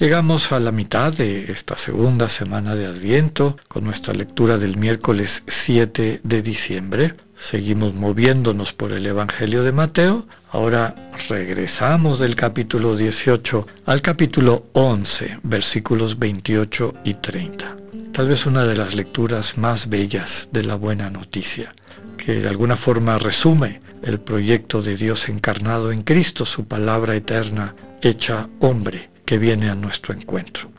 Llegamos a la mitad de esta segunda semana de Adviento con nuestra lectura del miércoles 7 de diciembre. Seguimos moviéndonos por el Evangelio de Mateo. Ahora regresamos del capítulo 18 al capítulo 11, versículos 28 y 30. Tal vez una de las lecturas más bellas de la buena noticia, que de alguna forma resume el proyecto de Dios encarnado en Cristo, su palabra eterna hecha hombre que viene a nuestro encuentro.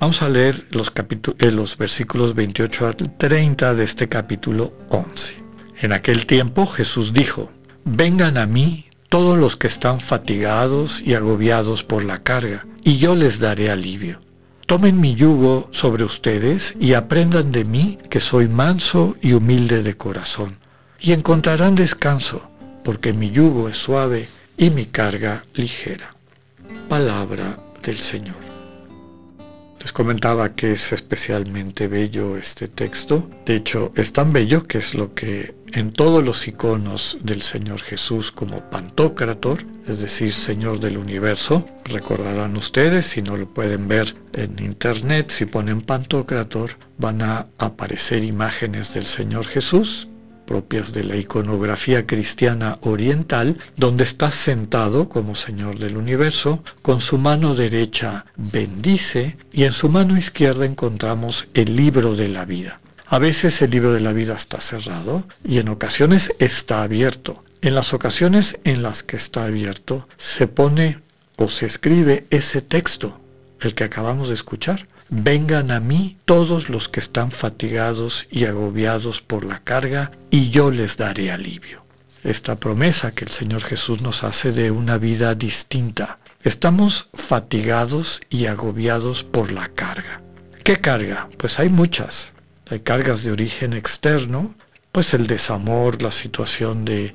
Vamos a leer los, eh, los versículos 28 al 30 de este capítulo 11. En aquel tiempo Jesús dijo, vengan a mí todos los que están fatigados y agobiados por la carga, y yo les daré alivio. Tomen mi yugo sobre ustedes y aprendan de mí que soy manso y humilde de corazón, y encontrarán descanso, porque mi yugo es suave y mi carga ligera palabra del Señor. Les comentaba que es especialmente bello este texto. De hecho, es tan bello que es lo que en todos los iconos del Señor Jesús como Pantocrator, es decir, Señor del universo, recordarán ustedes, si no lo pueden ver en internet, si ponen Pantocrator, van a aparecer imágenes del Señor Jesús propias de la iconografía cristiana oriental, donde está sentado como Señor del universo, con su mano derecha bendice y en su mano izquierda encontramos el libro de la vida. A veces el libro de la vida está cerrado y en ocasiones está abierto. En las ocasiones en las que está abierto se pone o se escribe ese texto, el que acabamos de escuchar. Vengan a mí todos los que están fatigados y agobiados por la carga, y yo les daré alivio. Esta promesa que el Señor Jesús nos hace de una vida distinta. Estamos fatigados y agobiados por la carga. ¿Qué carga? Pues hay muchas. Hay cargas de origen externo, pues el desamor, la situación de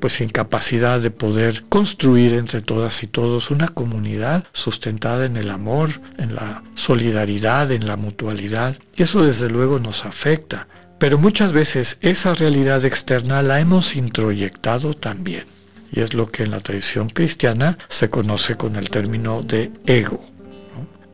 pues incapacidad de poder construir entre todas y todos una comunidad sustentada en el amor, en la solidaridad, en la mutualidad. Y eso desde luego nos afecta. Pero muchas veces esa realidad externa la hemos introyectado también. Y es lo que en la tradición cristiana se conoce con el término de ego.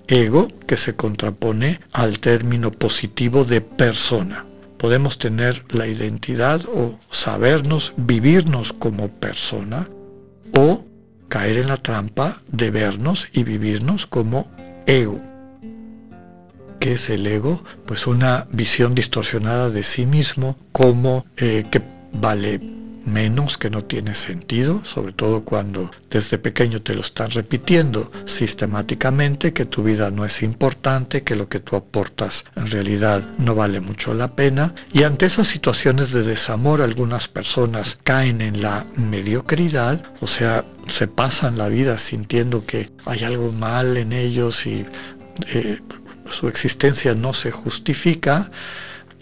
Ego que se contrapone al término positivo de persona podemos tener la identidad o sabernos, vivirnos como persona o caer en la trampa de vernos y vivirnos como ego. ¿Qué es el ego? Pues una visión distorsionada de sí mismo como eh, que vale menos que no tiene sentido, sobre todo cuando desde pequeño te lo están repitiendo sistemáticamente, que tu vida no es importante, que lo que tú aportas en realidad no vale mucho la pena. Y ante esas situaciones de desamor algunas personas caen en la mediocridad, o sea, se pasan la vida sintiendo que hay algo mal en ellos y eh, su existencia no se justifica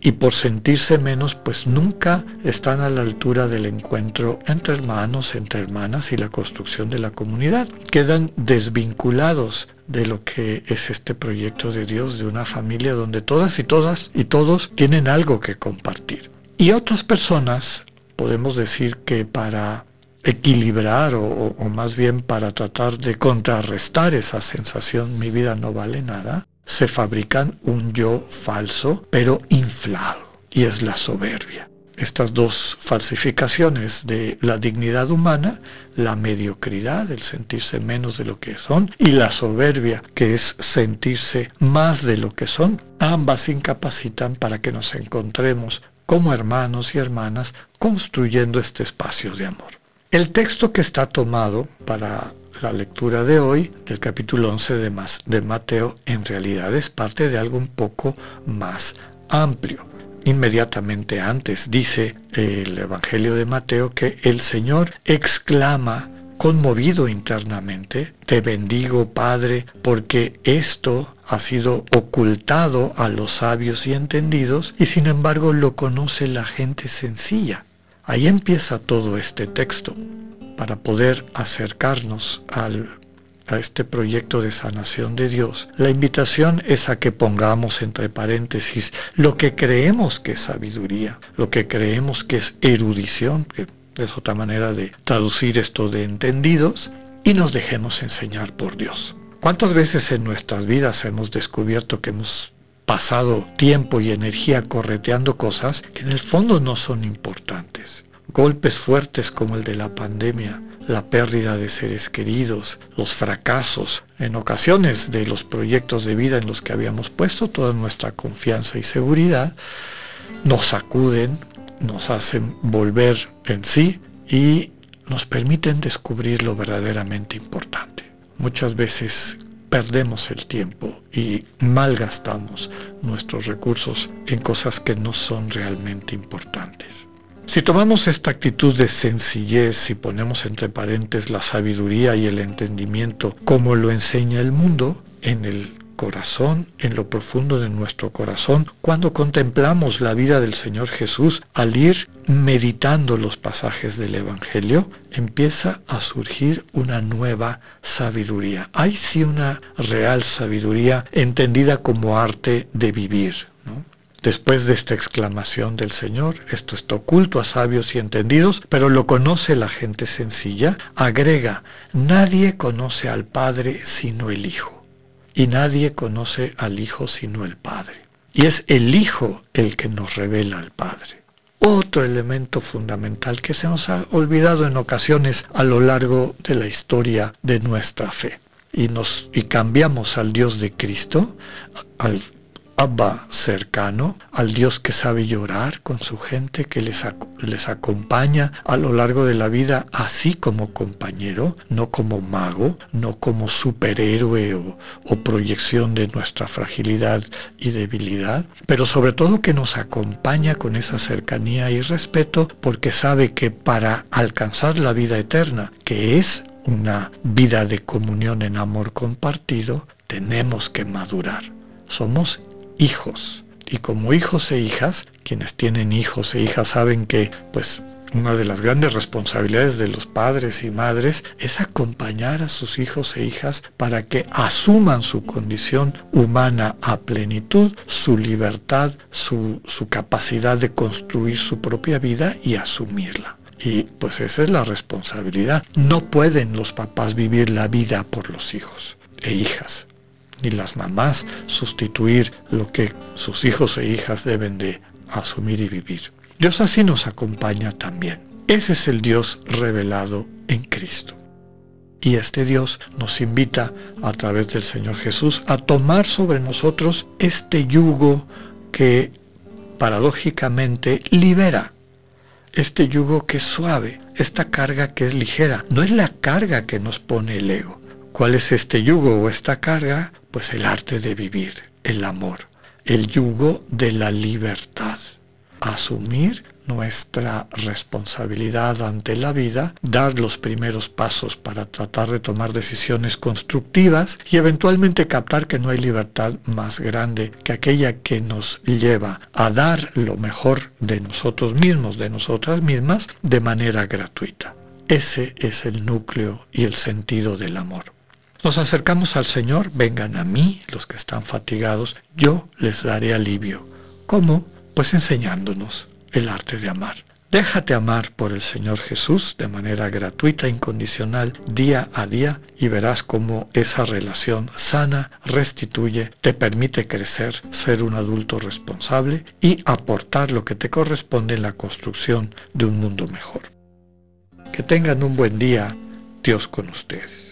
y por sentirse menos, pues nunca están a la altura del encuentro entre hermanos, entre hermanas y la construcción de la comunidad. Quedan desvinculados de lo que es este proyecto de Dios, de una familia donde todas y todas y todos tienen algo que compartir. Y otras personas, podemos decir que para equilibrar o, o, más bien para tratar de contrarrestar esa sensación, mi vida no vale nada, se fabrican un yo falso, pero inflado, y es la soberbia. Estas dos falsificaciones de la dignidad humana, la mediocridad, el sentirse menos de lo que son, y la soberbia, que es sentirse más de lo que son, ambas incapacitan para que nos encontremos como hermanos y hermanas construyendo este espacio de amor. El texto que está tomado para la lectura de hoy del capítulo 11 de, de Mateo en realidad es parte de algo un poco más amplio. Inmediatamente antes dice el Evangelio de Mateo que el Señor exclama conmovido internamente. Te bendigo, Padre, porque esto ha sido ocultado a los sabios y entendidos y sin embargo lo conoce la gente sencilla. Ahí empieza todo este texto para poder acercarnos a este proyecto de sanación de Dios, la invitación es a que pongamos entre paréntesis lo que creemos que es sabiduría, lo que creemos que es erudición, que es otra manera de traducir esto de entendidos, y nos dejemos enseñar por Dios. ¿Cuántas veces en nuestras vidas hemos descubierto que hemos pasado tiempo y energía correteando cosas que en el fondo no son importantes? Golpes fuertes como el de la pandemia, la pérdida de seres queridos, los fracasos, en ocasiones de los proyectos de vida en los que habíamos puesto toda nuestra confianza y seguridad, nos sacuden, nos hacen volver en sí y nos permiten descubrir lo verdaderamente importante. Muchas veces perdemos el tiempo y malgastamos nuestros recursos en cosas que no son realmente importantes. Si tomamos esta actitud de sencillez y ponemos entre paréntesis la sabiduría y el entendimiento como lo enseña el mundo, en el corazón, en lo profundo de nuestro corazón, cuando contemplamos la vida del Señor Jesús, al ir meditando los pasajes del Evangelio, empieza a surgir una nueva sabiduría. Hay sí una real sabiduría entendida como arte de vivir. Después de esta exclamación del Señor, esto está oculto a sabios y entendidos, pero lo conoce la gente sencilla, agrega, nadie conoce al Padre sino el Hijo, y nadie conoce al Hijo sino el Padre. Y es el Hijo el que nos revela al Padre. Otro elemento fundamental que se nos ha olvidado en ocasiones a lo largo de la historia de nuestra fe. Y, nos, y cambiamos al Dios de Cristo, al Abba cercano, al Dios que sabe llorar con su gente, que les, les acompaña a lo largo de la vida, así como compañero, no como mago, no como superhéroe o, o proyección de nuestra fragilidad y debilidad, pero sobre todo que nos acompaña con esa cercanía y respeto porque sabe que para alcanzar la vida eterna, que es una vida de comunión en amor compartido, tenemos que madurar. Somos hijos. Y como hijos e hijas, quienes tienen hijos e hijas saben que pues una de las grandes responsabilidades de los padres y madres es acompañar a sus hijos e hijas para que asuman su condición humana a plenitud, su libertad, su, su, capacidad de construir su propia vida y asumirla. Y pues esa es la responsabilidad. No pueden los papás vivir la vida por los hijos e hijas ni las mamás sustituir lo que sus hijos e hijas deben de asumir y vivir. Dios así nos acompaña también. Ese es el Dios revelado en Cristo. Y este Dios nos invita a través del Señor Jesús a tomar sobre nosotros este yugo que paradójicamente libera. Este yugo que es suave, esta carga que es ligera. No es la carga que nos pone el ego. ¿Cuál es este yugo o esta carga? Pues el arte de vivir, el amor, el yugo de la libertad. Asumir nuestra responsabilidad ante la vida, dar los primeros pasos para tratar de tomar decisiones constructivas y eventualmente captar que no hay libertad más grande que aquella que nos lleva a dar lo mejor de nosotros mismos, de nosotras mismas, de manera gratuita. Ese es el núcleo y el sentido del amor. Nos acercamos al Señor, vengan a mí los que están fatigados, yo les daré alivio. ¿Cómo? Pues enseñándonos el arte de amar. Déjate amar por el Señor Jesús de manera gratuita, incondicional, día a día, y verás cómo esa relación sana restituye, te permite crecer, ser un adulto responsable y aportar lo que te corresponde en la construcción de un mundo mejor. Que tengan un buen día, Dios con ustedes.